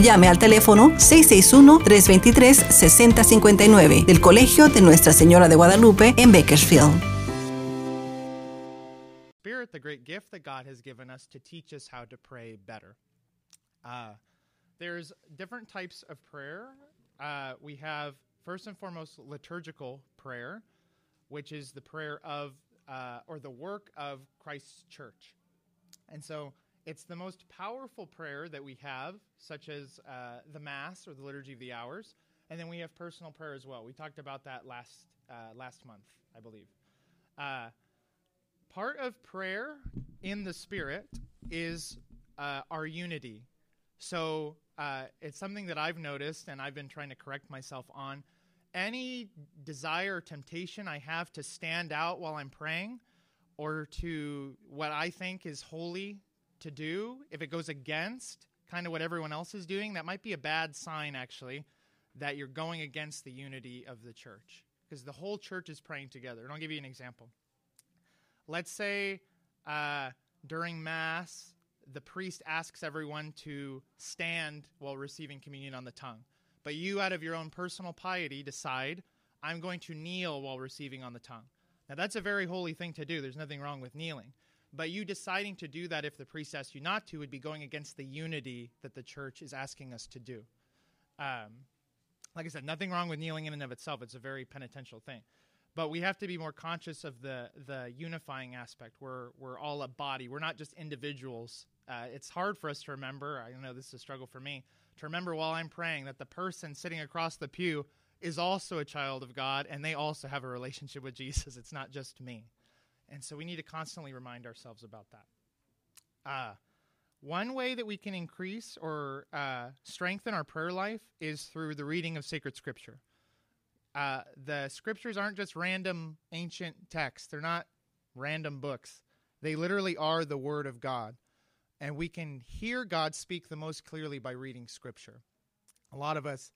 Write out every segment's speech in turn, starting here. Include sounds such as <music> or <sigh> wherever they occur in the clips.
llame al teléfono 661-323-6059 del Colegio de Nuestra Señora de Guadalupe en Bakersfield. The great gift that God has given us to teach us how to pray better. Uh, there's different types of prayer. Uh, we have, first and foremost, liturgical prayer, which is the prayer of uh, or the work of Christ's church. And so it's the most powerful prayer that we have, such as uh, the Mass or the Liturgy of the Hours. And then we have personal prayer as well. We talked about that last, uh, last month, I believe. Uh, part of prayer in the Spirit is uh, our unity. So uh, it's something that I've noticed and I've been trying to correct myself on. Any desire or temptation I have to stand out while I'm praying or to what I think is holy to do, if it goes against kind of what everyone else is doing, that might be a bad sign, actually, that you're going against the unity of the church. Because the whole church is praying together. And I'll give you an example. Let's say uh, during Mass, the priest asks everyone to stand while receiving communion on the tongue. But you, out of your own personal piety, decide, I'm going to kneel while receiving on the tongue. Now, that's a very holy thing to do. There's nothing wrong with kneeling. But you deciding to do that if the priest asks you not to would be going against the unity that the church is asking us to do. Um, like I said, nothing wrong with kneeling in and of itself. It's a very penitential thing. But we have to be more conscious of the, the unifying aspect. We're, we're all a body, we're not just individuals. Uh, it's hard for us to remember. I know this is a struggle for me to remember while I'm praying that the person sitting across the pew is also a child of God and they also have a relationship with Jesus. It's not just me. And so we need to constantly remind ourselves about that. Uh, one way that we can increase or uh, strengthen our prayer life is through the reading of sacred scripture. Uh, the scriptures aren't just random ancient texts, they're not random books. They literally are the Word of God. And we can hear God speak the most clearly by reading scripture. A lot of us,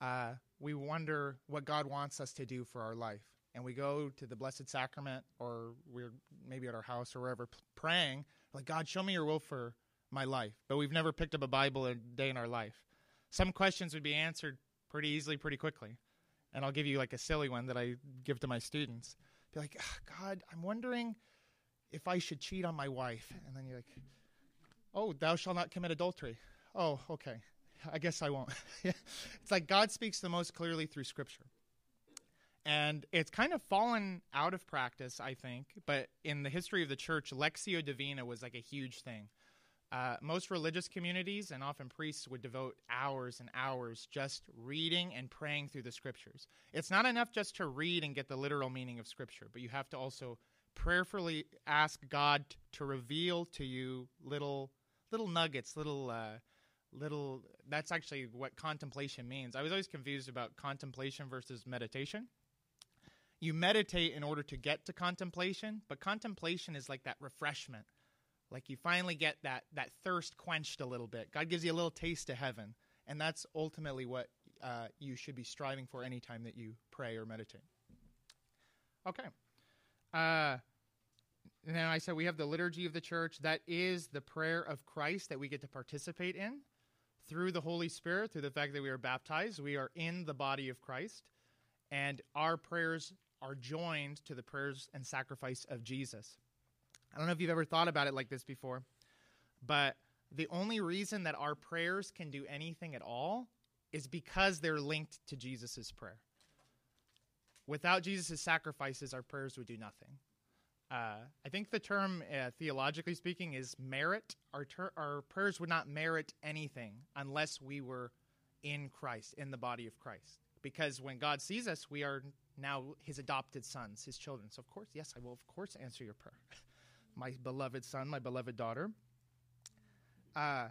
uh, we wonder what God wants us to do for our life and we go to the Blessed Sacrament or we're maybe at our house or wherever praying, like, God, show me your will for my life. But we've never picked up a Bible a day in our life. Some questions would be answered pretty easily, pretty quickly. And I'll give you like a silly one that I give to my students. Be like, ah, God, I'm wondering if I should cheat on my wife. And then you're like, oh, thou shalt not commit adultery. Oh, okay. I guess I won't. <laughs> it's like God speaks the most clearly through Scripture and it's kind of fallen out of practice, I think. But in the history of the church, Lectio Divina was like a huge thing. Uh, most religious communities and often priests would devote hours and hours just reading and praying through the scriptures. It's not enough just to read and get the literal meaning of scripture, but you have to also prayerfully ask God to reveal to you little little nuggets, little uh, little. That's actually what contemplation means. I was always confused about contemplation versus meditation you meditate in order to get to contemplation, but contemplation is like that refreshment. Like you finally get that that thirst quenched a little bit. God gives you a little taste of heaven, and that's ultimately what uh, you should be striving for anytime that you pray or meditate. Okay. Uh, now I said we have the liturgy of the church. That is the prayer of Christ that we get to participate in through the Holy Spirit, through the fact that we are baptized. We are in the body of Christ, and our prayers are joined to the prayers and sacrifice of Jesus. I don't know if you've ever thought about it like this before, but the only reason that our prayers can do anything at all is because they're linked to Jesus' prayer. Without Jesus' sacrifices, our prayers would do nothing. Uh, I think the term, uh, theologically speaking, is merit. Our, ter- our prayers would not merit anything unless we were in Christ, in the body of Christ. Because when God sees us, we are now his adopted sons, his children. So, of course, yes, I will, of course, answer your prayer. <laughs> my beloved son, my beloved daughter. Uh,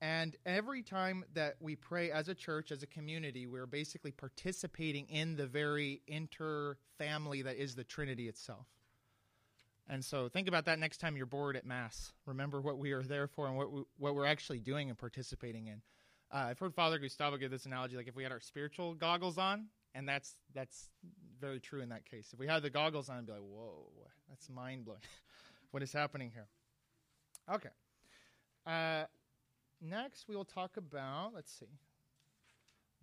And every time that we pray as a church, as a community, we're basically participating in the very inter family that is the Trinity itself. And so think about that next time you're bored at Mass. Remember what we are there for and what, we, what we're actually doing and participating in. Uh, I've heard Father Gustavo give this analogy like if we had our spiritual goggles on, and that's that's very true in that case. If we had the goggles on, I'd be like, whoa, that's mind blowing. <laughs> what is happening here? Okay. Uh, next, we will talk about, let's see,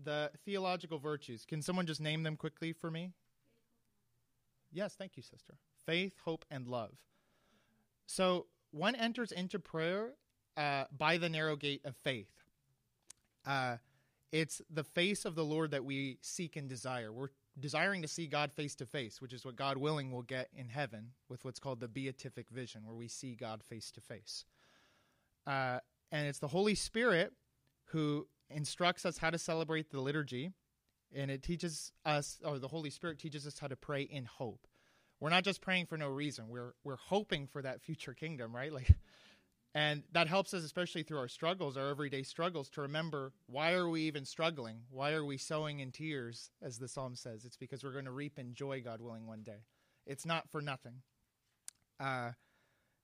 the theological virtues. Can someone just name them quickly for me? Yes, thank you, sister. Faith, hope, and love. So one enters into prayer uh, by the narrow gate of faith. Uh, it's the face of the Lord that we seek and desire. We're desiring to see God face to face, which is what God willing will get in heaven with what's called the beatific vision, where we see God face to face. Uh, and it's the Holy Spirit who instructs us how to celebrate the liturgy, and it teaches us, or the Holy Spirit teaches us how to pray in hope. We're not just praying for no reason. We're we're hoping for that future kingdom, right? <laughs> Like and that helps us, especially through our struggles, our everyday struggles, to remember why are we even struggling? Why are we sowing in tears, as the psalm says? It's because we're going to reap in joy, God willing, one day. It's not for nothing. Uh,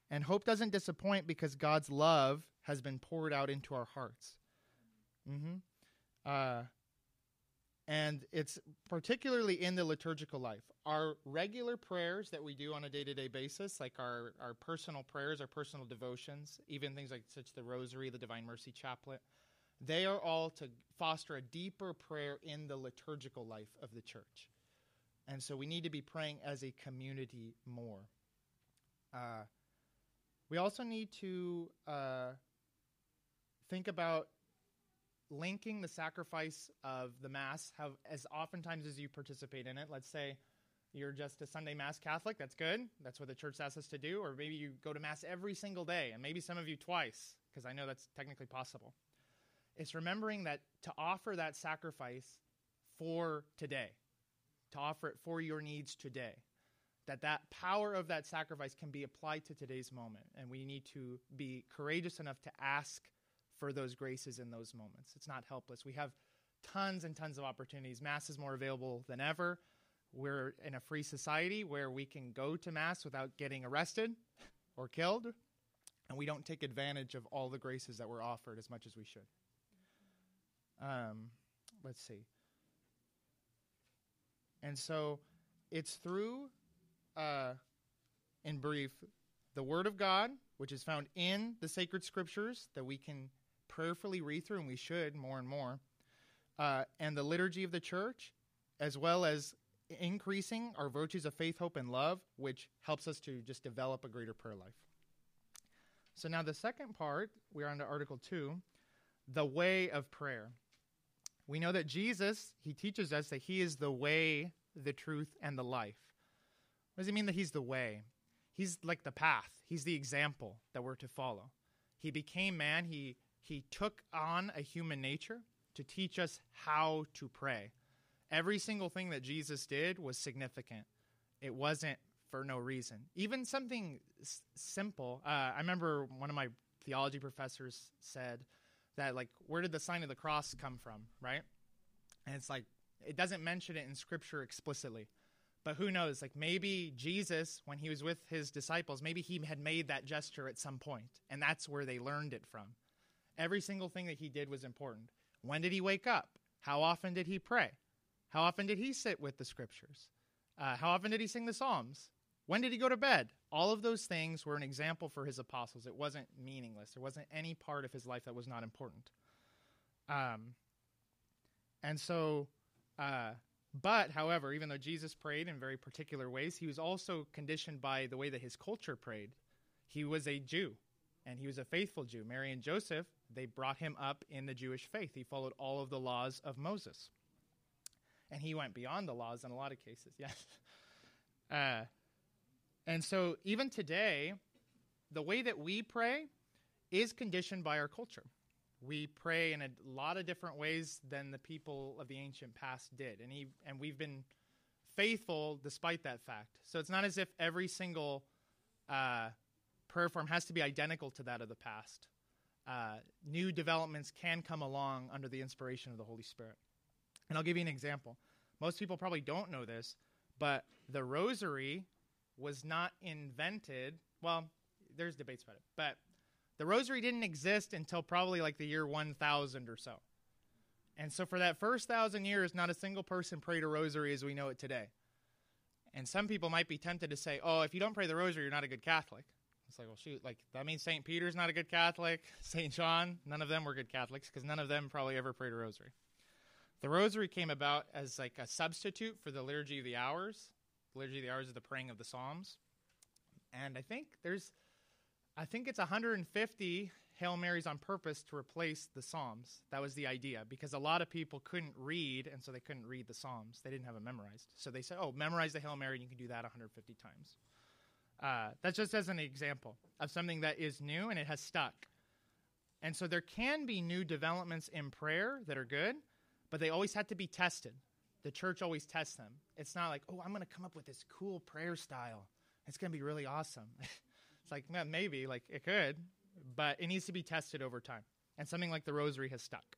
and hope doesn't disappoint because God's love has been poured out into our hearts. Mm-hmm. Uh, and it's particularly in the liturgical life. Our regular prayers that we do on a day to day basis, like our, our personal prayers, our personal devotions, even things like such the Rosary, the Divine Mercy Chaplet, they are all to foster a deeper prayer in the liturgical life of the church. And so we need to be praying as a community more. Uh, we also need to uh, think about linking the sacrifice of the mass as oftentimes as you participate in it. Let's say you're just a sunday mass catholic that's good. That's what the church asks us to do. Or maybe you go to mass every single day and maybe some of you twice because i know that's technically possible. It's remembering that to offer that sacrifice for today to offer it for your needs today that that power of that sacrifice can be applied to today's moment. And we need to be courageous enough to ask for those graces in those moments. It's not helpless. We have tons and tons of opportunities. Mass is more available than ever. We're in a free society where we can go to Mass without getting arrested or killed, and we don't take advantage of all the graces that we're offered as much as we should. Um, let's see. And so it's through, uh, in brief, the Word of God, which is found in the sacred scriptures, that we can prayerfully read through, and we should more and more, uh, and the liturgy of the church, as well as increasing our virtues of faith, hope, and love, which helps us to just develop a greater prayer life. So now the second part, we're on to Article 2, the way of prayer. We know that Jesus, he teaches us that he is the way, the truth, and the life. What does he mean that he's the way? He's like the path. He's the example that we're to follow. He became man. He he took on a human nature to teach us how to pray. Every single thing that Jesus did was significant. It wasn't for no reason. Even something s- simple. Uh, I remember one of my theology professors said that, like, where did the sign of the cross come from, right? And it's like, it doesn't mention it in scripture explicitly. But who knows? Like, maybe Jesus, when he was with his disciples, maybe he had made that gesture at some point, and that's where they learned it from. Every single thing that he did was important. When did he wake up? How often did he pray? How often did he sit with the scriptures? Uh, how often did he sing the Psalms? When did he go to bed? All of those things were an example for his apostles. It wasn't meaningless. There wasn't any part of his life that was not important. Um, and so, uh, but however, even though Jesus prayed in very particular ways, he was also conditioned by the way that his culture prayed. He was a Jew and he was a faithful Jew. Mary and Joseph, they brought him up in the Jewish faith. He followed all of the laws of Moses. And he went beyond the laws in a lot of cases, <laughs> yes. Uh, and so, even today, the way that we pray is conditioned by our culture. We pray in a lot of different ways than the people of the ancient past did. And, he, and we've been faithful despite that fact. So, it's not as if every single uh, prayer form has to be identical to that of the past. Uh, new developments can come along under the inspiration of the Holy Spirit. And I'll give you an example. Most people probably don't know this, but the rosary was not invented. Well, there's debates about it, but the rosary didn't exist until probably like the year 1000 or so. And so for that first thousand years, not a single person prayed a rosary as we know it today. And some people might be tempted to say, oh, if you don't pray the rosary, you're not a good Catholic. It's like, well, shoot, like that means St. Peter's not a good Catholic, <laughs> St. John, none of them were good Catholics because none of them probably ever prayed a rosary. The rosary came about as like a substitute for the liturgy of the hours. The liturgy of the hours is the praying of the Psalms. And I think there's I think it's 150 Hail Marys on purpose to replace the Psalms. That was the idea because a lot of people couldn't read, and so they couldn't read the Psalms. They didn't have it memorized. So they said, oh, memorize the Hail Mary, and you can do that 150 times. Uh, that's just as an example of something that is new and it has stuck. And so there can be new developments in prayer that are good, but they always have to be tested. The church always tests them. It's not like, oh, I'm going to come up with this cool prayer style. It's going to be really awesome. <laughs> it's like, well, maybe, like it could, but it needs to be tested over time. And something like the rosary has stuck.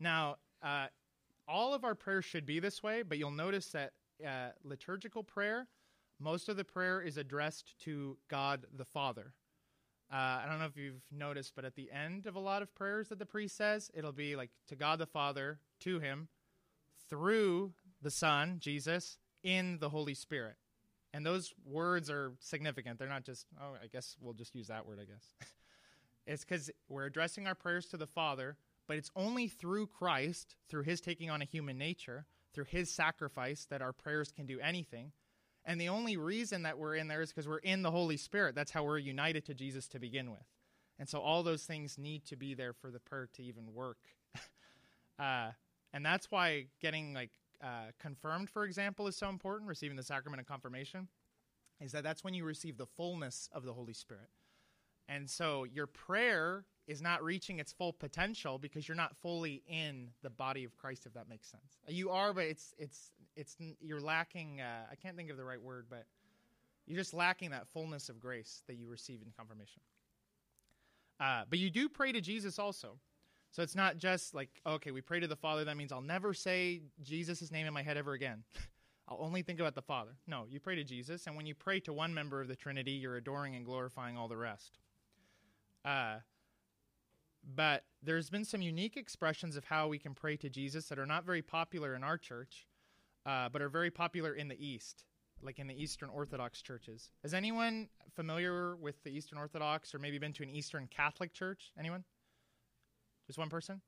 Now, uh, all of our prayers should be this way, but you'll notice that uh, liturgical prayer, most of the prayer is addressed to God the Father. Uh, I don't know if you've noticed, but at the end of a lot of prayers that the priest says, it'll be like to God the Father, to Him, through the Son, Jesus, in the Holy Spirit. And those words are significant. They're not just, oh, I guess we'll just use that word, I guess. <laughs> it's because we're addressing our prayers to the Father, but it's only through Christ, through his taking on a human nature, through his sacrifice, that our prayers can do anything. And the only reason that we're in there is because we're in the Holy Spirit. That's how we're united to Jesus to begin with. And so all those things need to be there for the prayer to even work. <laughs> uh, and that's why getting like uh, confirmed, for example, is so important, receiving the sacrament of confirmation, is that that's when you receive the fullness of the Holy Spirit. And so your prayer is not reaching its full potential because you're not fully in the body of Christ, if that makes sense. You are, but it's it's it's you're lacking. Uh, I can't think of the right word, but you're just lacking that fullness of grace that you receive in confirmation. Uh, but you do pray to Jesus also. So it's not just like, okay, we pray to the Father. That means I'll never say Jesus' name in my head ever again. <laughs> I'll only think about the Father. No, you pray to Jesus, and when you pray to one member of the Trinity, you're adoring and glorifying all the rest. Uh, but there's been some unique expressions of how we can pray to Jesus that are not very popular in our church, uh, but are very popular in the East, like in the Eastern Orthodox churches. Is anyone familiar with the Eastern Orthodox or maybe been to an Eastern Catholic church? Anyone? Just one person?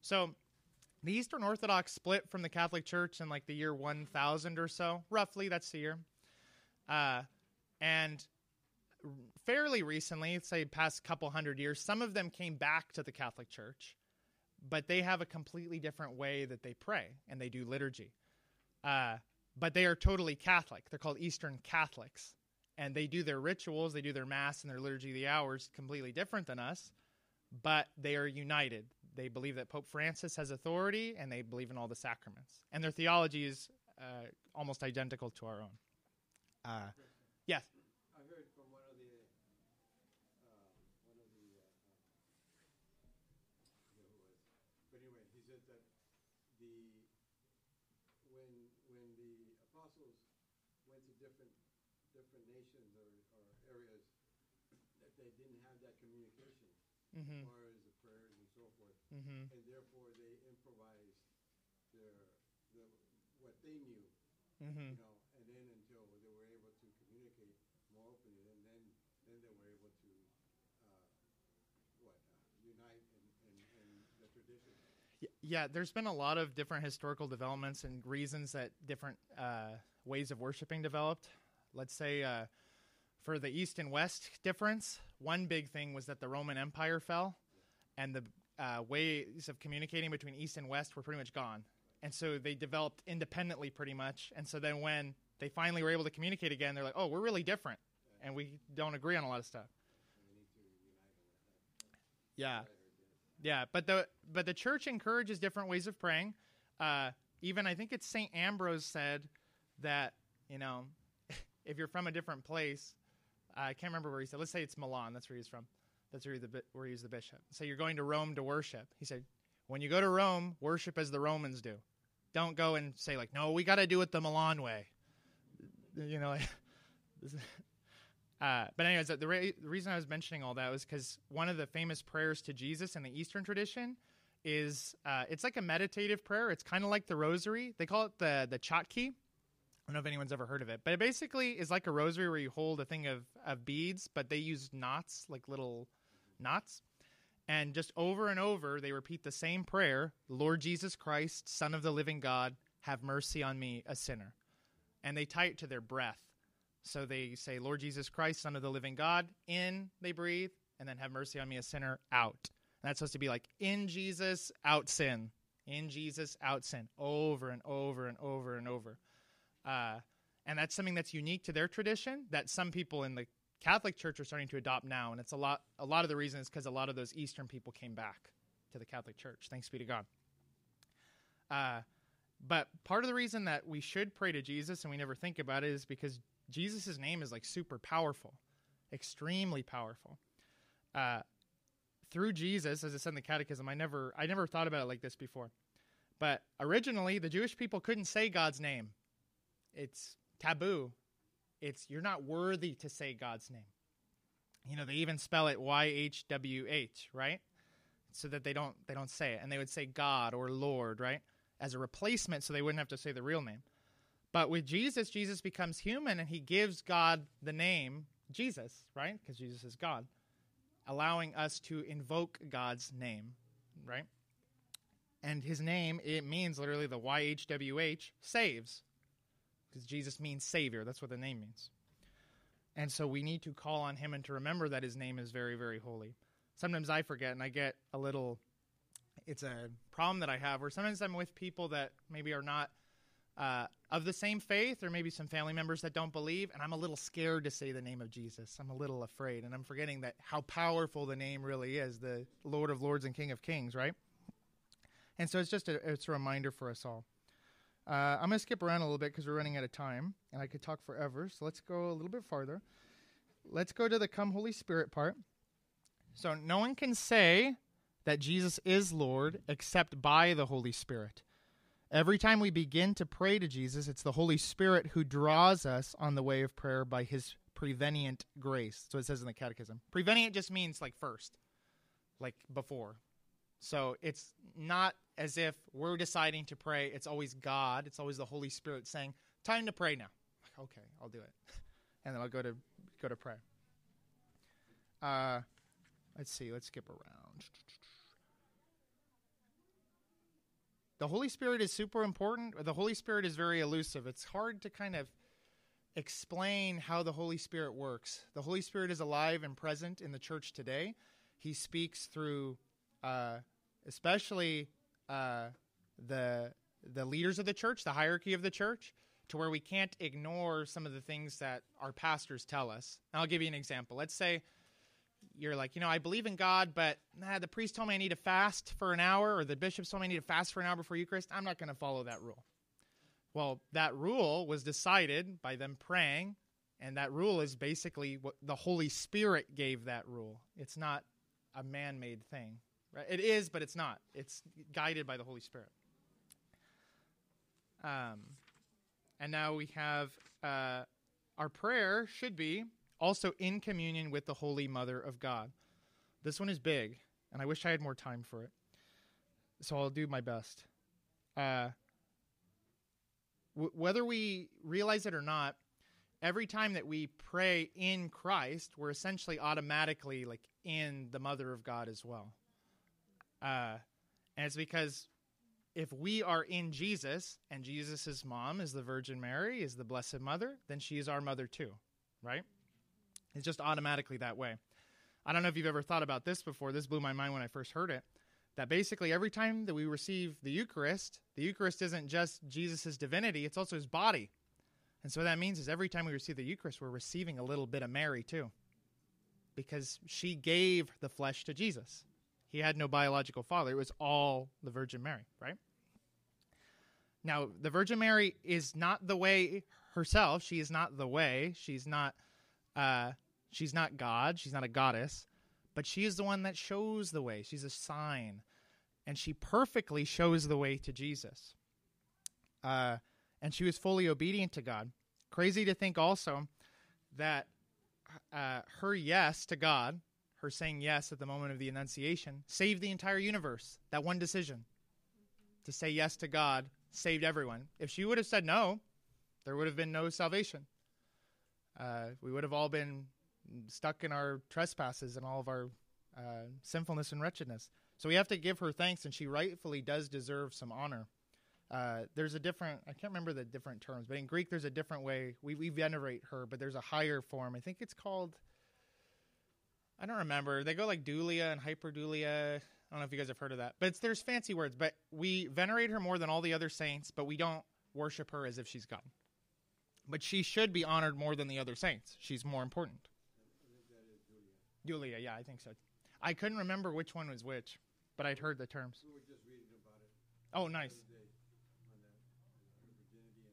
So the Eastern Orthodox split from the Catholic Church in like the year 1000 or so, roughly, that's the year. Uh, and fairly recently, say past couple hundred years, some of them came back to the Catholic Church, but they have a completely different way that they pray and they do liturgy. Uh, but they are totally Catholic. They're called Eastern Catholics. And they do their rituals, they do their Mass and their liturgy of the hours completely different than us but they are united. They believe that Pope Francis has authority and they believe in all the sacraments. And their theology is uh, almost identical to our own. Uh, yes? I heard from one of the, uh, one of the, uh, who was, but anyway, he said that the, when, when the apostles went to different, different nations or, or areas, that they didn't have that Mm-hmm. as far as the prayers and so forth. Mm-hmm. And therefore, they improvised their, the, what they knew, Mm-hmm. you know, and then until they were able to communicate more openly, and then, then they were able to, uh, what, uh, unite in, in, in the tradition. Y- Yeah, there's been a lot of different historical developments and reasons that different uh, ways of worshiping developed. Let's say uh, for the East and West difference, one big thing was that the Roman Empire fell, and the uh, ways of communicating between East and West were pretty much gone. And so they developed independently pretty much. And so then when they finally were able to communicate again, they're like, oh, we're really different. And we don't agree on a lot of stuff. Yeah. Yeah, but the but the church encourages different ways of praying. Uh, even I think it's Saint Ambrose said that you know <laughs> if you're from a different place, I can't remember where he said. Let's say it's Milan. That's where he's from. That's where, the, where he's the bishop. So you're going to Rome to worship. He said, when you go to Rome, worship as the Romans do. Don't go and say like, no, we got to do it the Milan way. You know, <laughs> uh, but anyways, the, re- the reason I was mentioning all that was because one of the famous prayers to Jesus in the Eastern tradition is uh, it's like a meditative prayer. It's kind of like the Rosary. They call it the the Chotki. I don't know if anyone's ever heard of it, but it basically is like a rosary where you hold a thing of, of beads, but they use knots, like little knots. And just over and over, they repeat the same prayer Lord Jesus Christ, Son of the living God, have mercy on me, a sinner. And they tie it to their breath. So they say, Lord Jesus Christ, Son of the living God, in, they breathe, and then have mercy on me, a sinner, out. And that's supposed to be like, in Jesus, out sin. In Jesus, out sin. Over and over and over and over. Uh, and that's something that's unique to their tradition that some people in the Catholic Church are starting to adopt now, and it's a lot. A lot of the reason is because a lot of those Eastern people came back to the Catholic Church. Thanks be to God. Uh, but part of the reason that we should pray to Jesus and we never think about it is because Jesus' name is like super powerful, extremely powerful. Uh, through Jesus, as I said in the Catechism, I never I never thought about it like this before. But originally, the Jewish people couldn't say God's name. It's taboo it's you're not worthy to say God's name. You know, they even spell it Y H W H, right? So that they don't they don't say it. And they would say God or Lord, right? As a replacement so they wouldn't have to say the real name. But with Jesus, Jesus becomes human and he gives God the name Jesus, right? Because Jesus is God, allowing us to invoke God's name, right? And his name, it means literally the YHWH, saves because Jesus means Savior. That's what the name means. And so we need to call on Him and to remember that His name is very, very holy. Sometimes I forget and I get a little, it's a problem that I have where sometimes I'm with people that maybe are not uh, of the same faith or maybe some family members that don't believe and i'm a little scared to say the name of jesus i'm a little afraid and i'm forgetting that how powerful the name really is the lord of lords and king of kings right and so it's just a, it's a reminder for us all uh, I'm going to skip around a little bit because we're running out of time, and I could talk forever. So let's go a little bit farther. Let's go to the Come Holy Spirit part. So no one can say that Jesus is Lord except by the Holy Spirit. Every time we begin to pray to Jesus, it's the Holy Spirit who draws us on the way of prayer by his prevenient grace. So it says in the Catechism. Prevenient just means like first, like before. So it's not as if we're deciding to pray. It's always God. It's always the Holy Spirit saying, "Time to pray now." Okay, I'll do it, <laughs> and then I'll go to go to pray. Uh, let's see. Let's skip around. The Holy Spirit is super important. The Holy Spirit is very elusive. It's hard to kind of explain how the Holy Spirit works. The Holy Spirit is alive and present in the church today. He speaks through, uh, especially uh, the the leaders of the church, the hierarchy of the church, to where we can't ignore some of the things that our pastors tell us. And I'll give you an example. Let's say you're like, you know, I believe in God, but nah, the priest told me I need to fast for an hour, or the bishop told me I need to fast for an hour before Eucharist. I'm not going to follow that rule. Well, that rule was decided by them praying, and that rule is basically what the Holy Spirit gave that rule. It's not a man made thing. Right? It is, but it's not. It's guided by the Holy Spirit. Um, and now we have uh, our prayer should be also in communion with the Holy Mother of God. This one is big, and I wish I had more time for it. So I'll do my best. Uh, w- whether we realize it or not, every time that we pray in Christ, we're essentially automatically like in the Mother of God as well. Uh, and it's because if we are in Jesus and Jesus' mom is the Virgin Mary, is the Blessed Mother, then she is our mother too, right? It's just automatically that way. I don't know if you've ever thought about this before. This blew my mind when I first heard it. That basically every time that we receive the Eucharist, the Eucharist isn't just Jesus' divinity, it's also his body. And so what that means is every time we receive the Eucharist, we're receiving a little bit of Mary too. Because she gave the flesh to Jesus. He had no biological father. It was all the Virgin Mary, right? Now, the Virgin Mary is not the way herself. She is not the way. She's not uh she's not God. She's not a goddess. but she is the one that shows the way. She's a sign, and she perfectly shows the way to Jesus. Uh, and she was fully obedient to God. Crazy to think also that uh, her yes to God, her saying yes at the moment of the Annunciation, saved the entire universe. That one decision to say yes to God saved everyone. If she would have said no, there would have been no salvation. Uh, we would have all been stuck in our trespasses and all of our uh, sinfulness and wretchedness. So we have to give her thanks, and she rightfully does deserve some honor. Uh, there's a different, I can't remember the different terms, but in Greek there's a different way. We, we venerate her, but there's a higher form. I think it's called, I don't remember. They go like dulia and hyperdulia. I don't know if you guys have heard of that, but there's fancy words. But we venerate her more than all the other saints, but we don't worship her as if she's God. But she should be honored more than the other saints. She's more important. Julia, yeah, I think so. I couldn't remember which one was which, but I'd heard the terms. We were just reading about it Oh, nice. the other day on that, on her virginity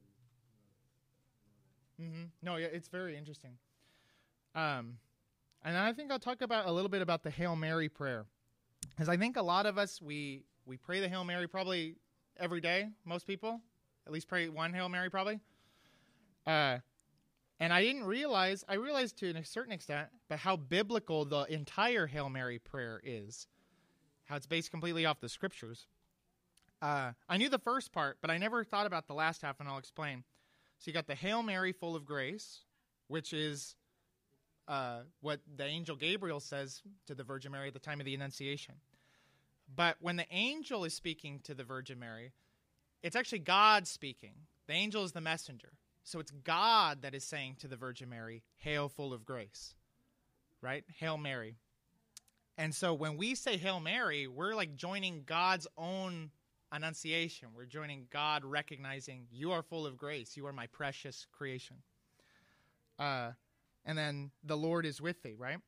and, you know, hmm No, yeah, it's very interesting. Um, and I think I'll talk about a little bit about the Hail Mary prayer, because I think a lot of us we we pray the Hail Mary probably every day. Most people at least pray one Hail Mary probably. Uh, and I didn't realize I realized to a certain extent, but how biblical the entire Hail Mary prayer is, how it's based completely off the scriptures. Uh, I knew the first part, but I never thought about the last half, and I'll explain. So you got the Hail Mary, full of grace, which is uh, what the angel Gabriel says to the Virgin Mary at the time of the Annunciation. But when the angel is speaking to the Virgin Mary, it's actually God speaking. The angel is the messenger. So it's God that is saying to the Virgin Mary, Hail, full of grace. Right? Hail Mary. And so when we say Hail Mary, we're like joining God's own annunciation. We're joining God recognizing you are full of grace. You are my precious creation. Uh, and then the Lord is with thee, right?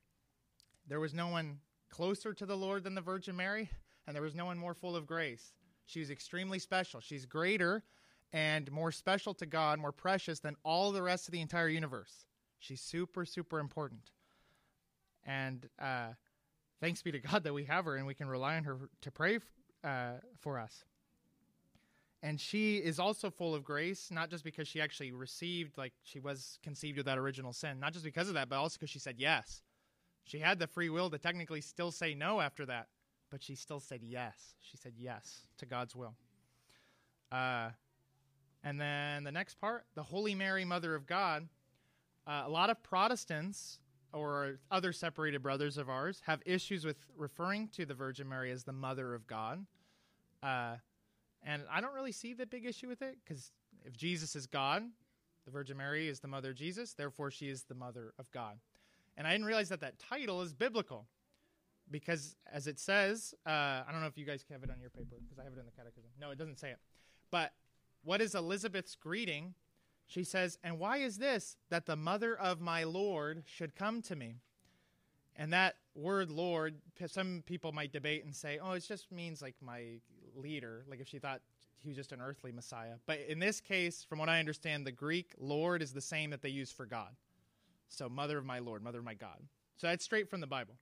There was no one closer to the Lord than the Virgin Mary, and there was no one more full of grace. She's extremely special. She's greater and more special to God, more precious than all the rest of the entire universe. She's super, super important. And uh, thanks be to God that we have her and we can rely on her to pray uh, for us. And she is also full of grace, not just because she actually received, like she was conceived with that original sin, not just because of that, but also because she said yes. She had the free will to technically still say no after that, but she still said yes. She said yes to God's will. Uh, and then the next part, the Holy Mary, Mother of God. Uh, a lot of Protestants or other separated brothers of ours have issues with referring to the Virgin Mary as the Mother of God. Uh, and I don't really see the big issue with it because if Jesus is God, the Virgin Mary is the mother of Jesus, therefore she is the mother of God. And I didn't realize that that title is biblical because, as it says, uh, I don't know if you guys have it on your paper because I have it in the catechism. No, it doesn't say it. But what is Elizabeth's greeting? She says, And why is this that the mother of my Lord should come to me? And that word Lord, some people might debate and say, oh, it just means like my leader, like if she thought he was just an earthly Messiah. But in this case, from what I understand, the Greek Lord is the same that they use for God. So, mother of my Lord, mother of my God. So that's straight from the Bible.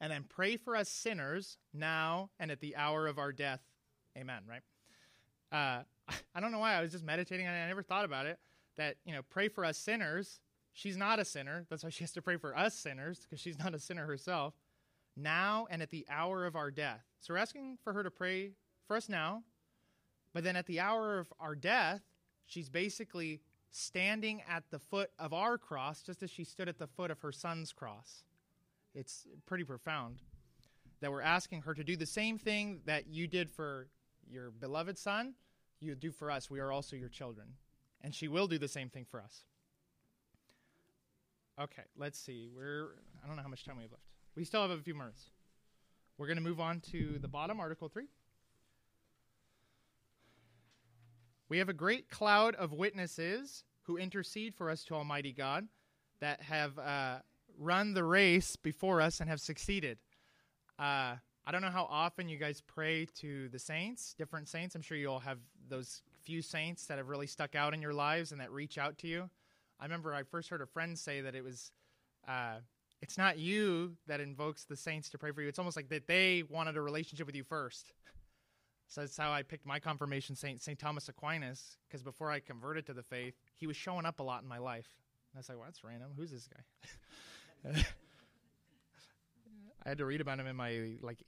And then pray for us sinners now and at the hour of our death. Amen, right? Uh, <laughs> I don't know why I was just meditating on it. I never thought about it. That, you know, pray for us sinners. She's not a sinner. That's why she has to pray for us sinners, because she's not a sinner herself. Now and at the hour of our death. So we're asking for her to pray for us now, but then at the hour of our death, she's basically standing at the foot of our cross, just as she stood at the foot of her son's cross. It's pretty profound that we're asking her to do the same thing that you did for your beloved son, you do for us. We are also your children. And she will do the same thing for us. Okay, let's see. We're I don't know how much time we have left. We still have a few minutes. We're going to move on to the bottom, Article 3. We have a great cloud of witnesses who intercede for us to Almighty God that have uh, run the race before us and have succeeded. Uh, I don't know how often you guys pray to the saints, different saints. I'm sure you all have those few saints that have really stuck out in your lives and that reach out to you. I remember I first heard a friend say that it was uh, it's not you that invokes the saints to pray for you. It's almost like that they wanted a relationship with you first. So that's how I picked my confirmation saint, St. Thomas Aquinas, because before I converted to the faith, he was showing up a lot in my life. And I was like, well, that's random. Who's this guy? <laughs> I had to read about him in my like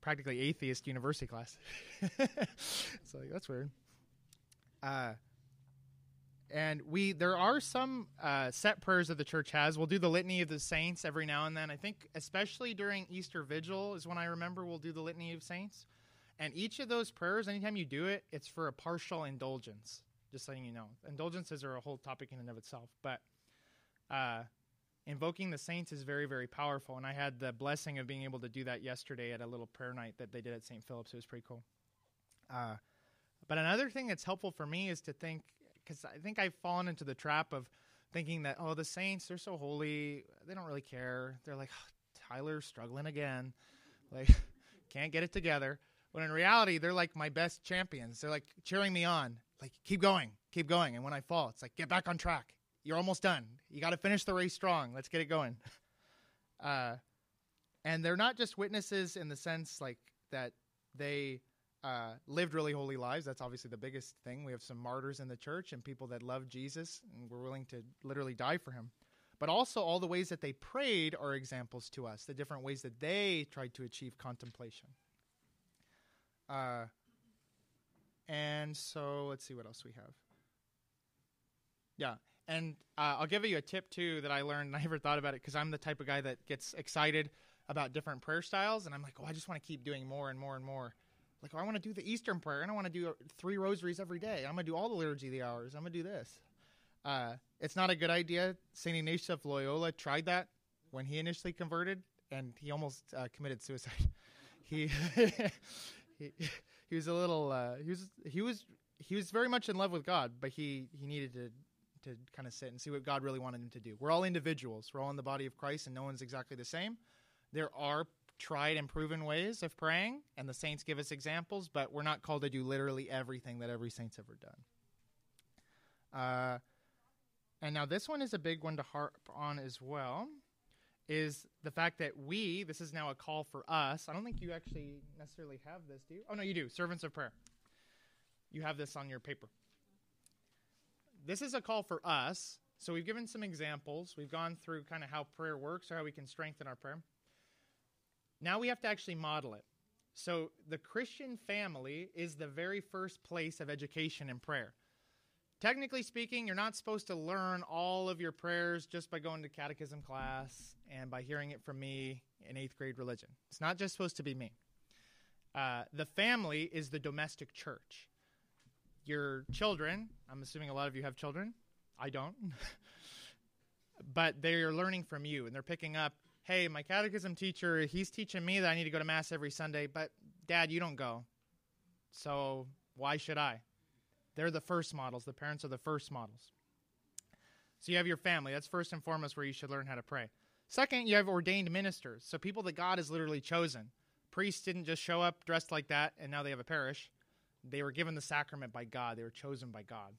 practically atheist university class. <laughs> so like, that's weird. Uh, and we there are some uh, set prayers that the church has. We'll do the litany of the saints every now and then. I think especially during Easter Vigil is when I remember we'll do the litany of saints. And each of those prayers, anytime you do it, it's for a partial indulgence. Just letting you know, indulgences are a whole topic in and of itself. But uh, invoking the saints is very, very powerful. And I had the blessing of being able to do that yesterday at a little prayer night that they did at St. Philip's. It was pretty cool. Uh, but another thing that's helpful for me is to think, because I think I've fallen into the trap of thinking that, oh, the saints, they're so holy. They don't really care. They're like, oh, Tyler's struggling again. Like, <laughs> can't get it together. When in reality, they're like my best champions. They're like cheering me on, like, keep going, keep going. And when I fall, it's like, get back on track. You're almost done. You got to finish the race strong. Let's get it going. <laughs> Uh, and they're not just witnesses in the sense like that they uh, lived really holy lives. That's obviously the biggest thing. We have some martyrs in the church and people that love Jesus and were willing to literally die for him. But also, all the ways that they prayed are examples to us, the different ways that they tried to achieve contemplation. Uh, and so let's see what else we have. Yeah, and uh, I'll give you a tip too that I learned. And I never thought about it because I'm the type of guy that gets excited about different prayer styles, and I'm like, oh, I just want to keep doing more and more and more. Like, I want to do the Eastern prayer, and I want to do three rosaries every day. I'm gonna do all the liturgy of the hours. I'm gonna do this. Uh, it's not a good idea. Saint Ignatius of Loyola tried that when he initially converted, and he almost uh, committed suicide. <laughs> he <laughs> he, he was a little uh, he was he was he was very much in love with God, but he he needed to to kind of sit and see what God really wanted him to do. We're all individuals. We're all in the body of Christ, and no one's exactly the same. There are tried and proven ways of praying, and the saints give us examples, but we're not called to do literally everything that every saint's ever done. Uh, and now this one is a big one to harp on as well is the fact that we, this is now a call for us. I don't think you actually necessarily have this, do you? Oh, no, you do. Servants of prayer. You have this on your paper. This is a call for us. So we've given some examples. We've gone through kind of how prayer works or how we can strengthen our prayer. Now we have to actually model it. So the Christian family is the very first place of education and prayer. Technically speaking, you're not supposed to learn all of your prayers just by going to catechism class and by hearing it from me in eighth grade religion. It's not just supposed to be me. Uh, the family is the domestic church. Your children, I'm assuming a lot of you have children. I don't. <laughs> but they're learning from you and they're picking up hey, my catechism teacher, he's teaching me that I need to go to Mass every Sunday, but dad, you don't go. So why should I? They're the first models. The parents are the first models. So you have your family. That's first and foremost where you should learn how to pray. Second, you have ordained ministers. So people that God has literally chosen. Priests didn't just show up dressed like that and now they have a parish. They were given the sacrament by God. They were chosen by God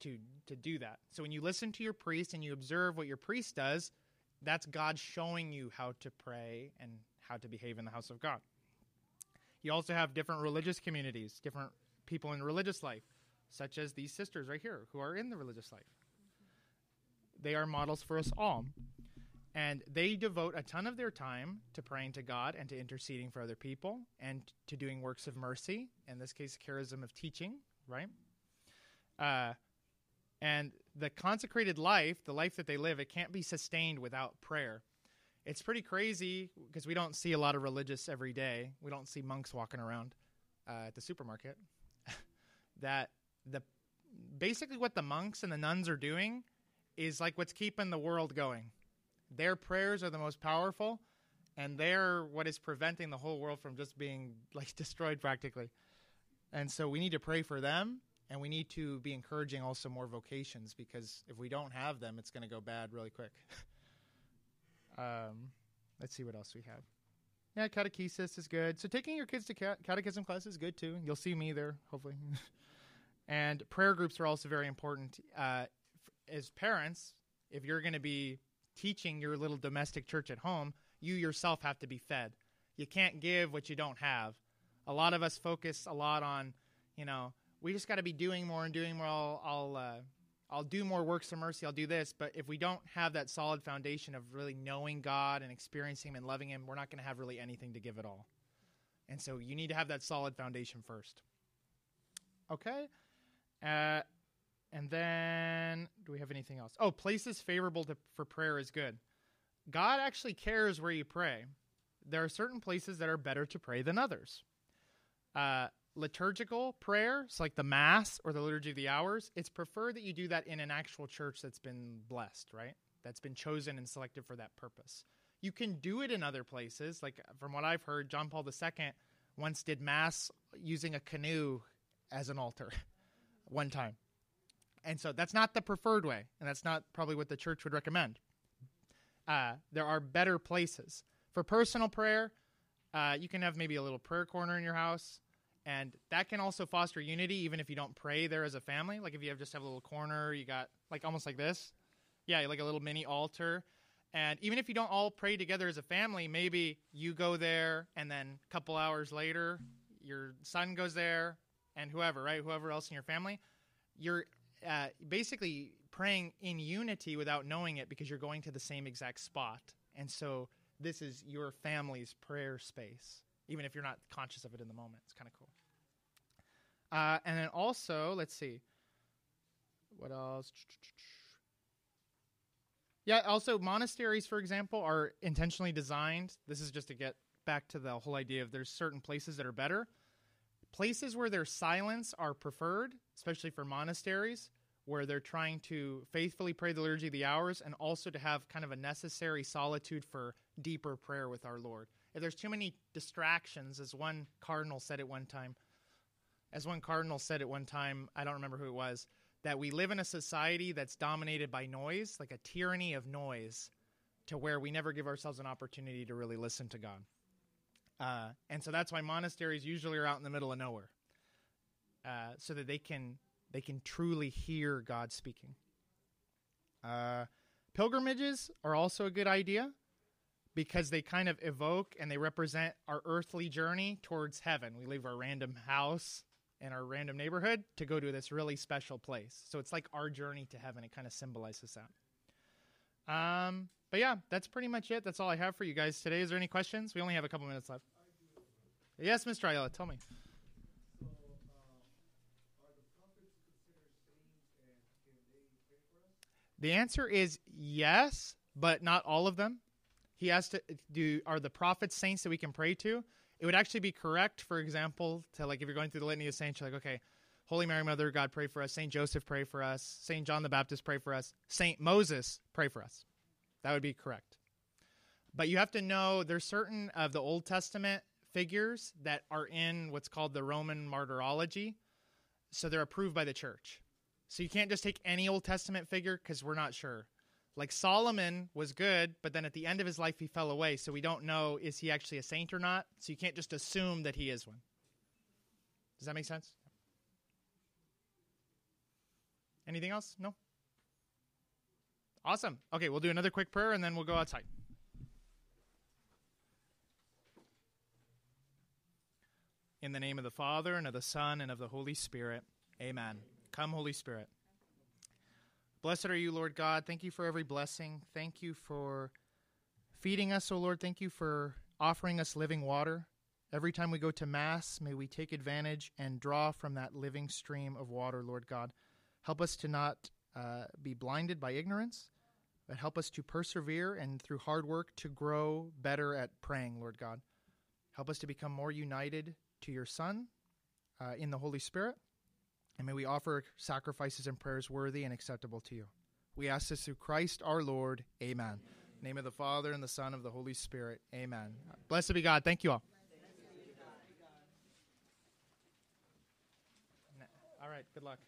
to, to do that. So when you listen to your priest and you observe what your priest does, that's God showing you how to pray and how to behave in the house of God. You also have different religious communities, different people in religious life such as these sisters right here who are in the religious life. They are models for us all. And they devote a ton of their time to praying to God and to interceding for other people and to doing works of mercy, in this case, charism of teaching, right? Uh, and the consecrated life, the life that they live, it can't be sustained without prayer. It's pretty crazy because we don't see a lot of religious every day. We don't see monks walking around uh, at the supermarket. <laughs> that the basically what the monks and the nuns are doing is like what's keeping the world going. Their prayers are the most powerful, and they're what is preventing the whole world from just being like <laughs> destroyed practically. And so we need to pray for them, and we need to be encouraging also more vocations because if we don't have them, it's going to go bad really quick. <laughs> um, let's see what else we have. Yeah, catechesis is good. So taking your kids to catechism class is good too. You'll see me there, hopefully. <laughs> And prayer groups are also very important. Uh, as parents, if you're going to be teaching your little domestic church at home, you yourself have to be fed. You can't give what you don't have. A lot of us focus a lot on, you know, we just got to be doing more and doing more. I'll, I'll, uh, I'll do more works of mercy. I'll do this. But if we don't have that solid foundation of really knowing God and experiencing Him and loving Him, we're not going to have really anything to give at all. And so you need to have that solid foundation first. Okay. Uh, and then, do we have anything else? Oh, places favorable to, for prayer is good. God actually cares where you pray. There are certain places that are better to pray than others. Uh, liturgical prayer, like the Mass or the Liturgy of the Hours, it's preferred that you do that in an actual church that's been blessed, right? That's been chosen and selected for that purpose. You can do it in other places. Like from what I've heard, John Paul II once did Mass using a canoe as an altar <laughs> one time. And so that's not the preferred way, and that's not probably what the church would recommend. Uh, there are better places. For personal prayer, uh, you can have maybe a little prayer corner in your house, and that can also foster unity even if you don't pray there as a family. Like if you have just have a little corner, you got like almost like this. Yeah, like a little mini altar. And even if you don't all pray together as a family, maybe you go there and then a couple hours later, your son goes there and whoever, right? Whoever else in your family. You're uh, basically praying in unity without knowing it because you're going to the same exact spot. And so this is your family's prayer space, even if you're not conscious of it in the moment. It's kind of cool. Uh, and then also, let's see. What else? Yeah, also, monasteries, for example, are intentionally designed. This is just to get back to the whole idea of there's certain places that are better. Places where there's silence are preferred, especially for monasteries, where they're trying to faithfully pray the liturgy of the hours and also to have kind of a necessary solitude for deeper prayer with our Lord. If there's too many distractions, as one cardinal said at one time, as one cardinal said at one time, I don't remember who it was, that we live in a society that's dominated by noise, like a tyranny of noise, to where we never give ourselves an opportunity to really listen to God. Uh, and so that's why monasteries usually are out in the middle of nowhere, uh, so that they can they can truly hear God speaking. Uh, pilgrimages are also a good idea because they kind of evoke and they represent our earthly journey towards heaven. We leave our random house and our random neighborhood to go to this really special place. So it's like our journey to heaven. It kind of symbolizes that. Um, but yeah, that's pretty much it. That's all I have for you guys today. Is there any questions? We only have a couple minutes left. Yes, Mr. Ayala, tell me. The answer is yes, but not all of them. He has to do are the prophets saints that we can pray to? It would actually be correct, for example, to like if you're going through the litany of saints, you're like, okay, Holy Mary, Mother of God, pray for us. Saint Joseph, pray for us. Saint John the Baptist, pray for us. Saint Moses, pray for us. That would be correct. But you have to know there's certain of the Old Testament figures that are in what's called the Roman martyrology. So they're approved by the church. So you can't just take any Old Testament figure because we're not sure. Like Solomon was good, but then at the end of his life he fell away. So we don't know is he actually a saint or not. So you can't just assume that he is one. Does that make sense? Anything else? No? Awesome. Okay, we'll do another quick prayer and then we'll go outside. In the name of the Father, and of the Son, and of the Holy Spirit. Amen. Come, Holy Spirit. Blessed are you, Lord God. Thank you for every blessing. Thank you for feeding us, O oh Lord. Thank you for offering us living water. Every time we go to Mass, may we take advantage and draw from that living stream of water, Lord God. Help us to not uh, be blinded by ignorance, but help us to persevere and through hard work to grow better at praying, Lord God. Help us to become more united to your Son uh, in the Holy Spirit. And may we offer sacrifices and prayers worthy and acceptable to you. We ask this through Christ our Lord. Amen. name of the Father and the Son of the Holy Spirit. Amen. Blessed be God. Thank you all. All right. Good luck.